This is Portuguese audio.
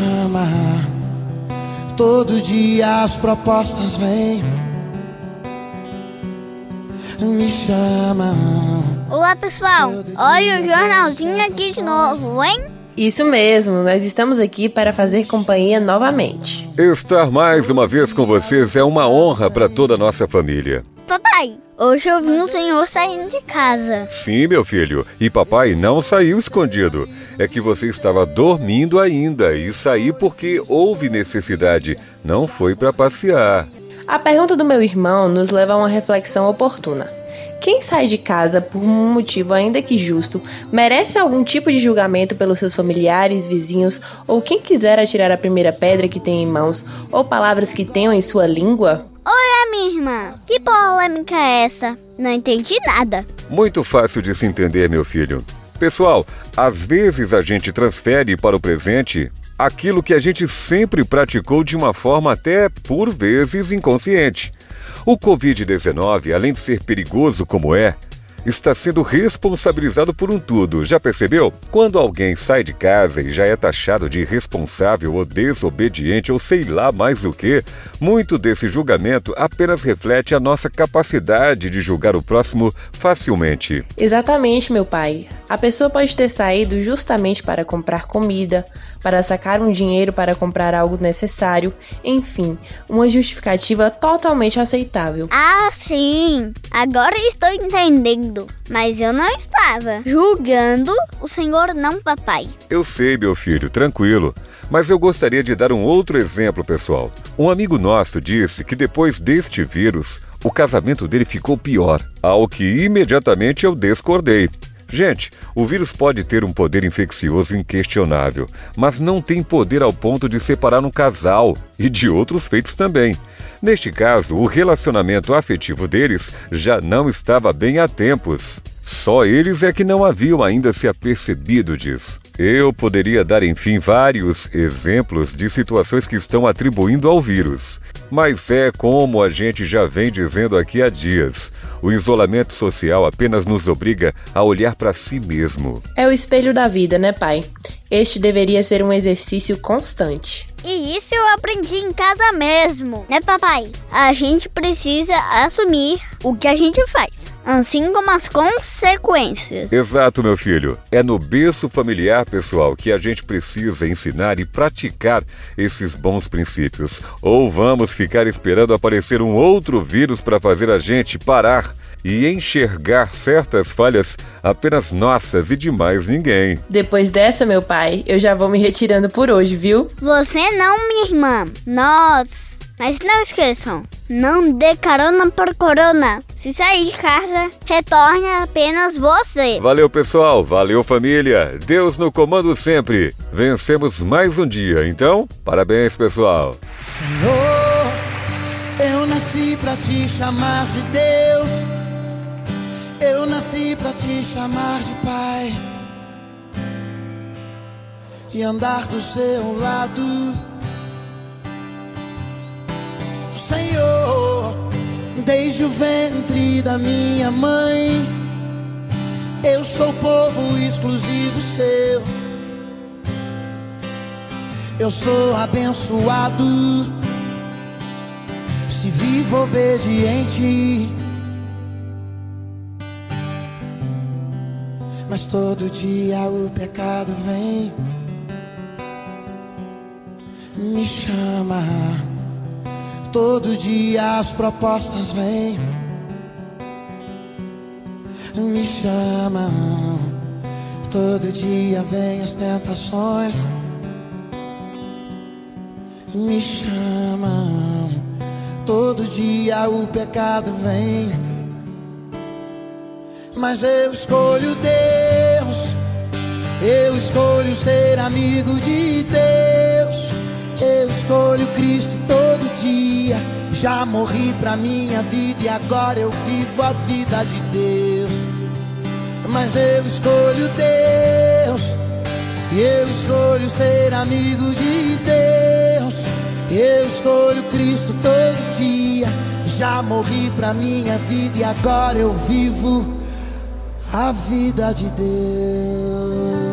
chama. Todo dia as propostas vêm. Me chama. Olá pessoal, olha o jornalzinho aqui de novo, hein? Isso mesmo, nós estamos aqui para fazer companhia novamente. Estar mais uma vez com vocês é uma honra para toda a nossa família. Papai, hoje eu vi um senhor saindo de casa. Sim, meu filho, e papai não saiu escondido. É que você estava dormindo ainda e saí porque houve necessidade, não foi para passear. A pergunta do meu irmão nos leva a uma reflexão oportuna. Quem sai de casa por um motivo ainda que justo merece algum tipo de julgamento pelos seus familiares, vizinhos ou quem quiser atirar a primeira pedra que tem em mãos ou palavras que tenham em sua língua? Oi, minha irmã. Que polêmica é essa? Não entendi nada. Muito fácil de se entender, meu filho. Pessoal, às vezes a gente transfere para o presente aquilo que a gente sempre praticou de uma forma até por vezes inconsciente. O Covid-19, além de ser perigoso como é, está sendo responsabilizado por um tudo. Já percebeu? Quando alguém sai de casa e já é taxado de irresponsável ou desobediente ou sei lá mais o que, muito desse julgamento apenas reflete a nossa capacidade de julgar o próximo facilmente. Exatamente, meu pai. A pessoa pode ter saído justamente para comprar comida, para sacar um dinheiro para comprar algo necessário, enfim, uma justificativa totalmente aceitável. Ah, sim! Agora estou entendendo. Mas eu não estava julgando o senhor, não, papai. Eu sei, meu filho, tranquilo. Mas eu gostaria de dar um outro exemplo, pessoal. Um amigo nosso disse que depois deste vírus, o casamento dele ficou pior, ao que imediatamente eu discordei. Gente, o vírus pode ter um poder infeccioso inquestionável, mas não tem poder ao ponto de separar um casal e de outros feitos também. Neste caso, o relacionamento afetivo deles já não estava bem há tempos. Só eles é que não haviam ainda se apercebido disso. Eu poderia dar, enfim, vários exemplos de situações que estão atribuindo ao vírus. Mas é como a gente já vem dizendo aqui há dias: o isolamento social apenas nos obriga a olhar para si mesmo. É o espelho da vida, né, pai? Este deveria ser um exercício constante. E isso eu aprendi em casa mesmo, né, papai? A gente precisa assumir o que a gente faz, assim como as consequências. Exato, meu filho. É no berço familiar, pessoal, que a gente precisa ensinar e praticar esses bons princípios. Ou vamos ficar esperando aparecer um outro vírus para fazer a gente parar e enxergar certas falhas apenas nossas e de mais ninguém. Depois dessa, meu pai, eu já vou me retirando por hoje, viu? Você não, minha irmã. Nós. Mas não esqueçam, não dê carona por corona. Se sair de casa, retorne apenas você. Valeu, pessoal. Valeu, família. Deus no comando sempre. Vencemos mais um dia. Então, parabéns, pessoal. Senhor, eu nasci pra te chamar de Deus. Eu nasci pra te chamar de Pai. E andar do seu lado. Desde o ventre da minha mãe, eu sou povo exclusivo seu. Eu sou abençoado, se vivo obediente. Mas todo dia o pecado vem, me chama. Todo dia as propostas vêm, me chamam. Todo dia vem as tentações, me chamam. Todo dia o pecado vem, mas eu escolho Deus. Eu escolho ser amigo de Deus. Eu escolho Cristo todo dia. Já morri pra minha vida e agora eu vivo a vida de Deus. Mas eu escolho Deus. E eu escolho ser amigo de Deus. Eu escolho Cristo todo dia. Já morri pra minha vida e agora eu vivo a vida de Deus.